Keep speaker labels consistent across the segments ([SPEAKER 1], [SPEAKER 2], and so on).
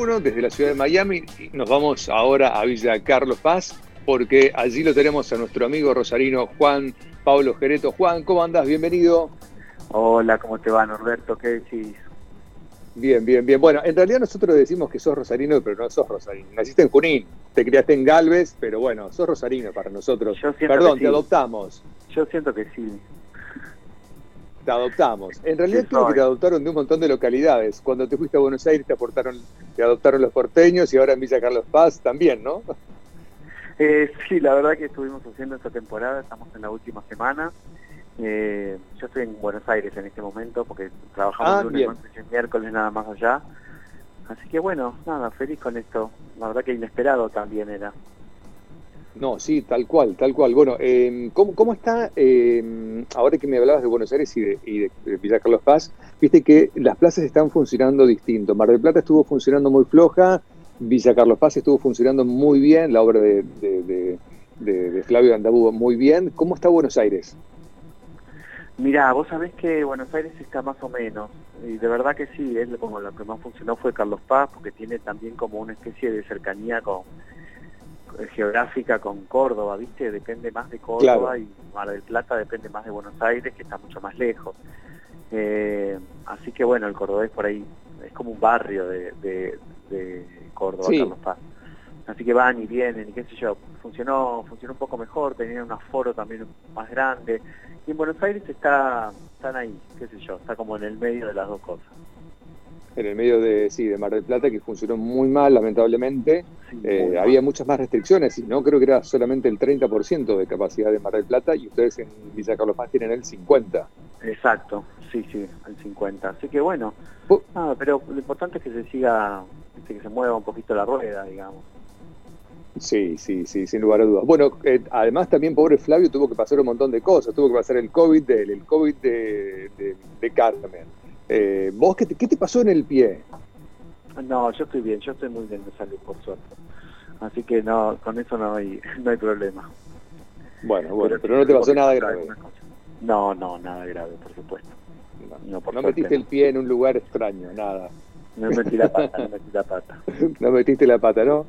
[SPEAKER 1] 1 desde la ciudad de Miami. Nos vamos ahora a Villa Carlos Paz porque allí lo tenemos a nuestro amigo rosarino Juan Pablo Jereto. Juan, ¿cómo andas? Bienvenido.
[SPEAKER 2] Hola, ¿cómo te va Norberto? ¿Qué decís?
[SPEAKER 1] Bien, bien, bien. Bueno, en realidad nosotros decimos que sos rosarino, pero no sos rosarino. Naciste en Junín, te criaste en Galvez, pero bueno, sos rosarino para nosotros. Perdón, te adoptamos.
[SPEAKER 2] Yo siento que sí.
[SPEAKER 1] Te adoptamos. En realidad creo que te adoptaron de un montón de localidades. Cuando te fuiste a Buenos Aires te aportaron, te adoptaron los porteños y ahora en Villa Carlos Paz también, ¿no?
[SPEAKER 2] Eh, sí, la verdad que estuvimos haciendo esta temporada, estamos en la última semana. Eh, yo estoy en Buenos Aires en este momento porque trabajamos ah, lunes, martes y miércoles nada más allá. Así que bueno, nada, feliz con esto. La verdad que inesperado también era.
[SPEAKER 1] No, sí, tal cual, tal cual. Bueno, eh, ¿cómo, está, eh, ahora que me hablabas de Buenos Aires y de, Villa Carlos Paz, viste que las plazas están funcionando distinto. Mar del Plata estuvo funcionando muy floja, Villa Carlos Paz estuvo funcionando muy bien, la obra de, de, Flavio Andabú muy bien. ¿Cómo está Buenos Aires?
[SPEAKER 2] Mirá, vos sabés que Buenos Aires está más o menos, y de verdad que sí, es como lo que más funcionó fue Carlos Paz, porque tiene también como una especie de cercanía con geográfica con Córdoba, ¿viste? Depende más de Córdoba y Mar del Plata depende más de Buenos Aires, que está mucho más lejos. Eh, así que bueno, el cordobés por ahí es como un barrio de, Córdoba, Carlos Paz. Así que van y vienen y qué sé yo, funcionó, funcionó un poco mejor, tenían un aforo también más grande. Y en Buenos Aires está, están ahí, qué sé yo, está como en el medio de las dos cosas.
[SPEAKER 1] En el medio de, sí, de Mar del Plata, que funcionó muy mal, lamentablemente. Eh, había muchas más restricciones, y no creo que era solamente el 30% de capacidad de Mar del Plata, y ustedes en Villa Carlos Paz tienen el 50%.
[SPEAKER 2] Exacto, sí, sí, el 50%. Así que bueno, pero lo importante es que se siga que se mueva un poquito la rueda, digamos.
[SPEAKER 1] Sí, sí, sí, sin lugar a dudas. Bueno, eh, además también pobre Flavio tuvo que pasar un montón de cosas, tuvo que pasar el COVID de el COVID de, de, Carmen. Eh, ¿Vos qué te, qué te pasó en el pie?
[SPEAKER 2] No, yo estoy bien, yo estoy muy bien de salud, por suerte. Así que no, con eso no hay, no hay problema.
[SPEAKER 1] Bueno, bueno, pero, no te pasó nada grave.
[SPEAKER 2] No, no, nada grave, por supuesto.
[SPEAKER 1] No, no metiste el pie en un lugar extraño, nada.
[SPEAKER 2] No metí la pata, no metí la pata.
[SPEAKER 1] no metiste la pata, ¿no?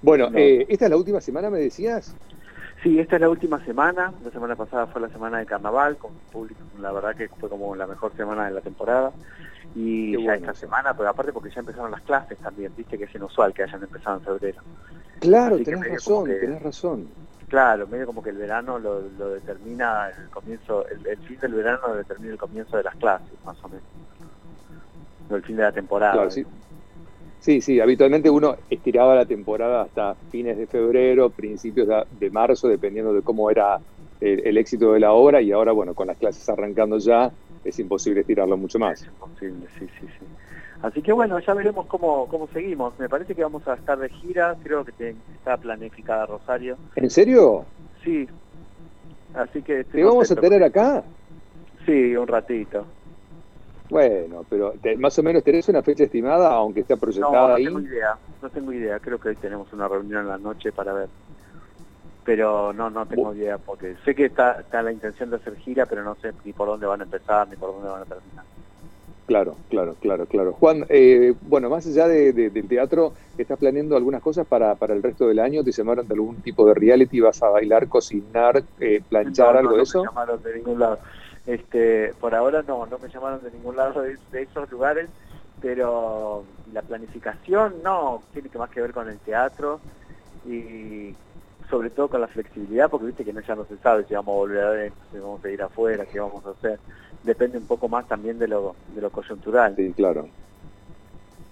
[SPEAKER 1] Bueno, eh, ¿esta es la última semana, me decías?
[SPEAKER 2] Sí, esta es la última semana. La semana pasada fue la semana de carnaval, con público. La verdad que fue como la mejor semana de la temporada. Y ya esta semana, pero aparte porque ya empezaron las clases también, viste que es inusual que hayan empezado en febrero.
[SPEAKER 1] Claro, tenés razón, tenés razón.
[SPEAKER 2] Claro, medio como que el verano lo, determina el comienzo, el, el, fin del verano lo determina el comienzo de las clases, más o menos el fin de la temporada.
[SPEAKER 1] sí. Sí. habitualmente uno estiraba la temporada hasta fines de febrero, principios de, marzo, dependiendo de cómo era el, éxito de la obra, y ahora, bueno, con las clases arrancando ya, es imposible estirarlo mucho más.
[SPEAKER 2] Es imposible, sí, sí, sí. Así que bueno, ya veremos cómo, cómo seguimos. Me parece que vamos a estar de gira, creo que está planificada Rosario.
[SPEAKER 1] ¿En serio?
[SPEAKER 2] Sí. Así que...
[SPEAKER 1] ¿Te vamos a tener acá?
[SPEAKER 2] Sí, un ratito.
[SPEAKER 1] Bueno, pero más o menos tenés una fecha estimada, aunque esté proyectada ahí.
[SPEAKER 2] No tengo idea, no tengo idea. Creo que hoy tenemos una reunión en la noche para ver. Pero no, no tengo idea, porque sé que está, está la intención de hacer gira, pero no sé ni por dónde van a empezar, ni por dónde van a terminar.
[SPEAKER 1] Claro, claro, claro, claro. Juan, eh, bueno, más allá de, del teatro, ¿estás planeando algunas cosas para, para el resto del año? ¿Te llamaron de algún tipo de reality? ¿Vas a bailar, cocinar, eh, planchar, algo de eso?
[SPEAKER 2] No me llamaron de ningún lado. Este, por ahora no, no me llamaron de ningún lado de, esos lugares, pero la planificación no, tiene que más que ver con el teatro y sobre todo con la flexibilidad, porque viste que no, ya no se sabe si vamos a volver adentro, si vamos a ir afuera, qué vamos a hacer. Depende un poco más también de lo, de lo coyuntural.
[SPEAKER 1] Sí, claro.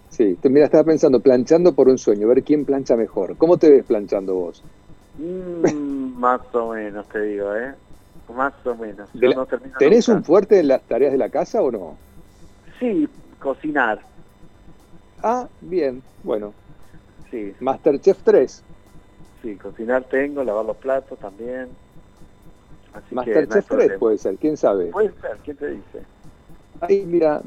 [SPEAKER 1] Sí, mira, estaba pensando, planchando por un sueño, ver quién plancha mejor. ¿Cómo te ves planchando vos?
[SPEAKER 2] Mm, más o menos, te digo, ¿eh? Más o menos.
[SPEAKER 1] ¿Tenés un fuerte en las tareas de la casa o no?
[SPEAKER 2] Sí, cocinar.
[SPEAKER 1] Ah, bien, bueno.
[SPEAKER 2] Sí.
[SPEAKER 1] Masterchef 3.
[SPEAKER 2] Sí, cocinar tengo, lavar los platos también.
[SPEAKER 1] Masterchef 3 puede ser, quién sabe.
[SPEAKER 2] Puede ser, ¿quién te dice?
[SPEAKER 1] Ahí, mira,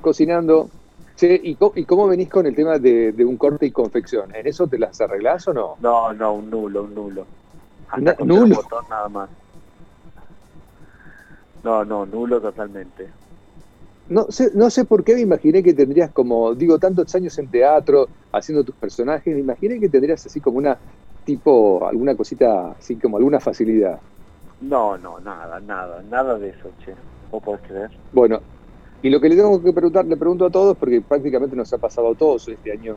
[SPEAKER 1] cocinando. Che, ¿y, cómo, venís con el tema de, un corte y confección? ¿En eso te las arreglás o no?
[SPEAKER 2] No, no, un nulo, un nulo. Hasta nulo. Un botón nada más. No, no, nulo totalmente.
[SPEAKER 1] no sé, no sé por qué me imaginé que tendrías como, digo, tantos años en teatro, haciendo tus personajes, me imaginé que tendrías así como una, tipo, alguna cosita, así como alguna facilidad.
[SPEAKER 2] No, no, nada, nada, nada de eso, che. ¿Vos podés creer?
[SPEAKER 1] Bueno, y lo que le tengo que preguntar, le pregunto a todos, porque prácticamente nos ha pasado a todos este año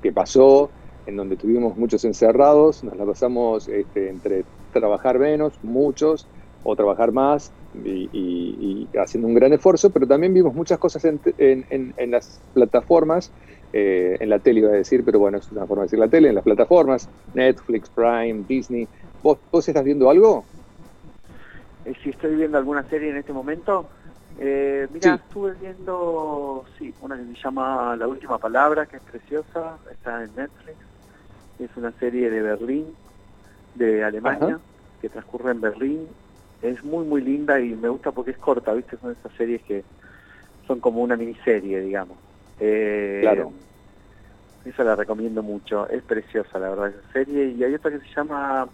[SPEAKER 1] que pasó, en donde tuvimos muchos encerrados, nos la pasamos este, entre trabajar menos, muchos, o trabajar más, y, haciendo un gran esfuerzo, pero también vimos muchas cosas en, las plataformas, eh, en la tele iba a decir, pero bueno, es una forma de decir la tele, en las plataformas, Netflix, Prime, Disney. ¿Vos, vos estás viendo algo?
[SPEAKER 2] Eh, si estoy viendo alguna serie en este momento, eh, mira, estuve viendo, sí, una que se llama La Última Palabra, que es preciosa, está en Netflix, es una serie de Berlín, de Alemania, que transcurre en Berlín, es muy muy linda y me gusta porque es corta, ¿viste? Son esas series que son como una miniserie, digamos. Eh,
[SPEAKER 1] claro.
[SPEAKER 2] Esa la recomiendo mucho, es preciosa la verdad esa serie. Y hay otra que se llama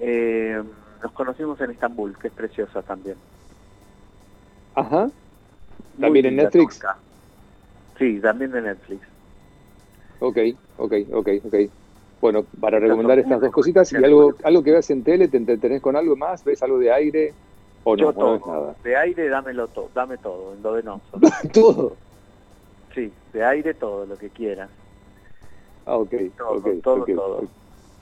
[SPEAKER 2] eh, Nos conocimos en Estambul, que es preciosa también.
[SPEAKER 1] Ajá. ¿También en Netflix?
[SPEAKER 2] Sí, también de Netflix.
[SPEAKER 1] Ok, ok, ok, ok. Bueno, para recomendar estas dos cositas y algo, algo que veas en tele, ¿te entretenés con algo más? ¿Ves algo de aire? ¿O no?
[SPEAKER 2] todo. nada? De aire, dámelo todo, dame todo, en lo de no.
[SPEAKER 1] ¿Todo?
[SPEAKER 2] Sí, de aire todo, lo que quieras.
[SPEAKER 1] Ah, ok.
[SPEAKER 2] Todo, todo, todo.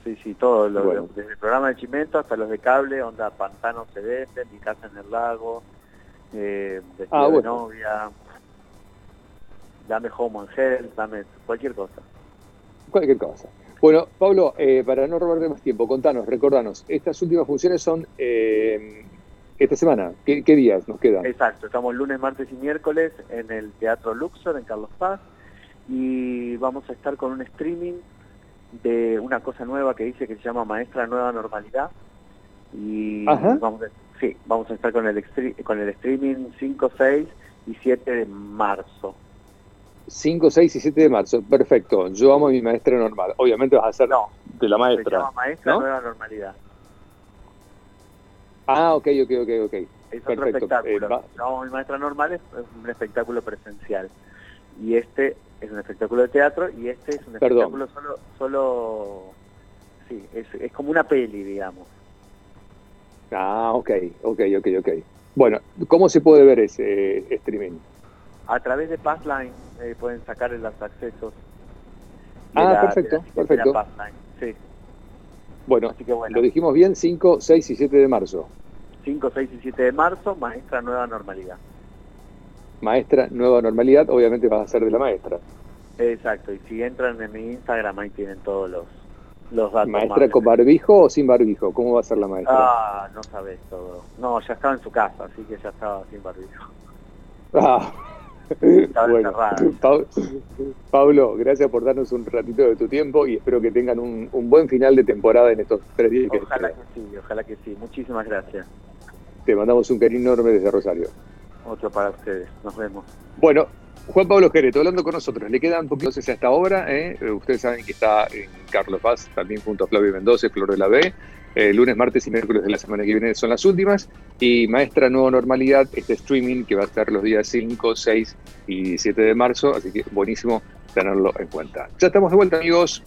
[SPEAKER 2] Sí, sí, todo. desde el programa de Chimento hasta los de cable, onda Pantano se vende, Mi casa en el lago, eh, ah, de novia, dame home and health, dame cualquier cosa.
[SPEAKER 1] Cualquier cosa. Bueno, Pablo, eh, para no robarte más tiempo, contanos, recordanos, estas últimas funciones son eh, esta semana, ¿Qué, días nos quedan?
[SPEAKER 2] Exacto, estamos lunes, martes y miércoles en el Teatro Luxor, en Carlos Paz, y vamos a estar con un streaming de una cosa nueva que dice que se llama Maestra Nueva Normalidad, y vamos a, sí, vamos a estar con el, con el streaming 5, 6 y 7 de marzo.
[SPEAKER 1] 5, 6 y 7 de marzo. Perfecto. Yo amo a mi maestra normal. Obviamente vas a ser
[SPEAKER 2] no,
[SPEAKER 1] de la maestra. Se
[SPEAKER 2] llama maestra nueva normalidad.
[SPEAKER 1] Ah, ok, ok, ok, ok.
[SPEAKER 2] Es otro espectáculo. Eh, no, mi maestra normal es, un espectáculo presencial. Y este es un espectáculo de teatro y este es un espectáculo solo, solo... Sí, es, es como una peli, digamos.
[SPEAKER 1] Ah, ok, ok, ok, ok. Bueno, ¿cómo se puede ver ese streaming?
[SPEAKER 2] A través de Passline eh, pueden sacar los accesos.
[SPEAKER 1] Ah, perfecto, perfecto.
[SPEAKER 2] sí.
[SPEAKER 1] Bueno, lo dijimos bien, 5, 6 y 7 de marzo.
[SPEAKER 2] 5, 6 y 7 de marzo, Maestra Nueva Normalidad.
[SPEAKER 1] Maestra Nueva Normalidad, obviamente vas a ser de la maestra.
[SPEAKER 2] Exacto, y si entran en mi Instagram ahí tienen todos los, los datos.
[SPEAKER 1] ¿Maestra con barbijo o sin barbijo? ¿Cómo va a ser la maestra?
[SPEAKER 2] Ah, no sabes todo. No, ya estaba en su casa, así que ya estaba sin barbijo.
[SPEAKER 1] Ah, bueno, Pablo, gracias por darnos un ratito de tu tiempo y espero que tengan un, buen final de temporada en estos tres días.
[SPEAKER 2] Ojalá que, sí, ojalá que sí. Muchísimas gracias.
[SPEAKER 1] Te mandamos un cariño enorme desde Rosario.
[SPEAKER 2] Otro para ustedes. Nos vemos.
[SPEAKER 1] Bueno, Juan Pablo Jereto, hablando con nosotros. Le quedan poquitos a esta obra. ¿eh? Ustedes saben que está en Carlos Paz, también junto a Flavio Mendoza, Flor de la B. Eh, lunes, martes y miércoles de la semana que viene son las últimas. Y Maestra Nueva Normalidad, este streaming que va a estar los días 5, 6 y 7 de marzo. Así que buenísimo tenerlo en cuenta. Ya estamos de vuelta, amigos.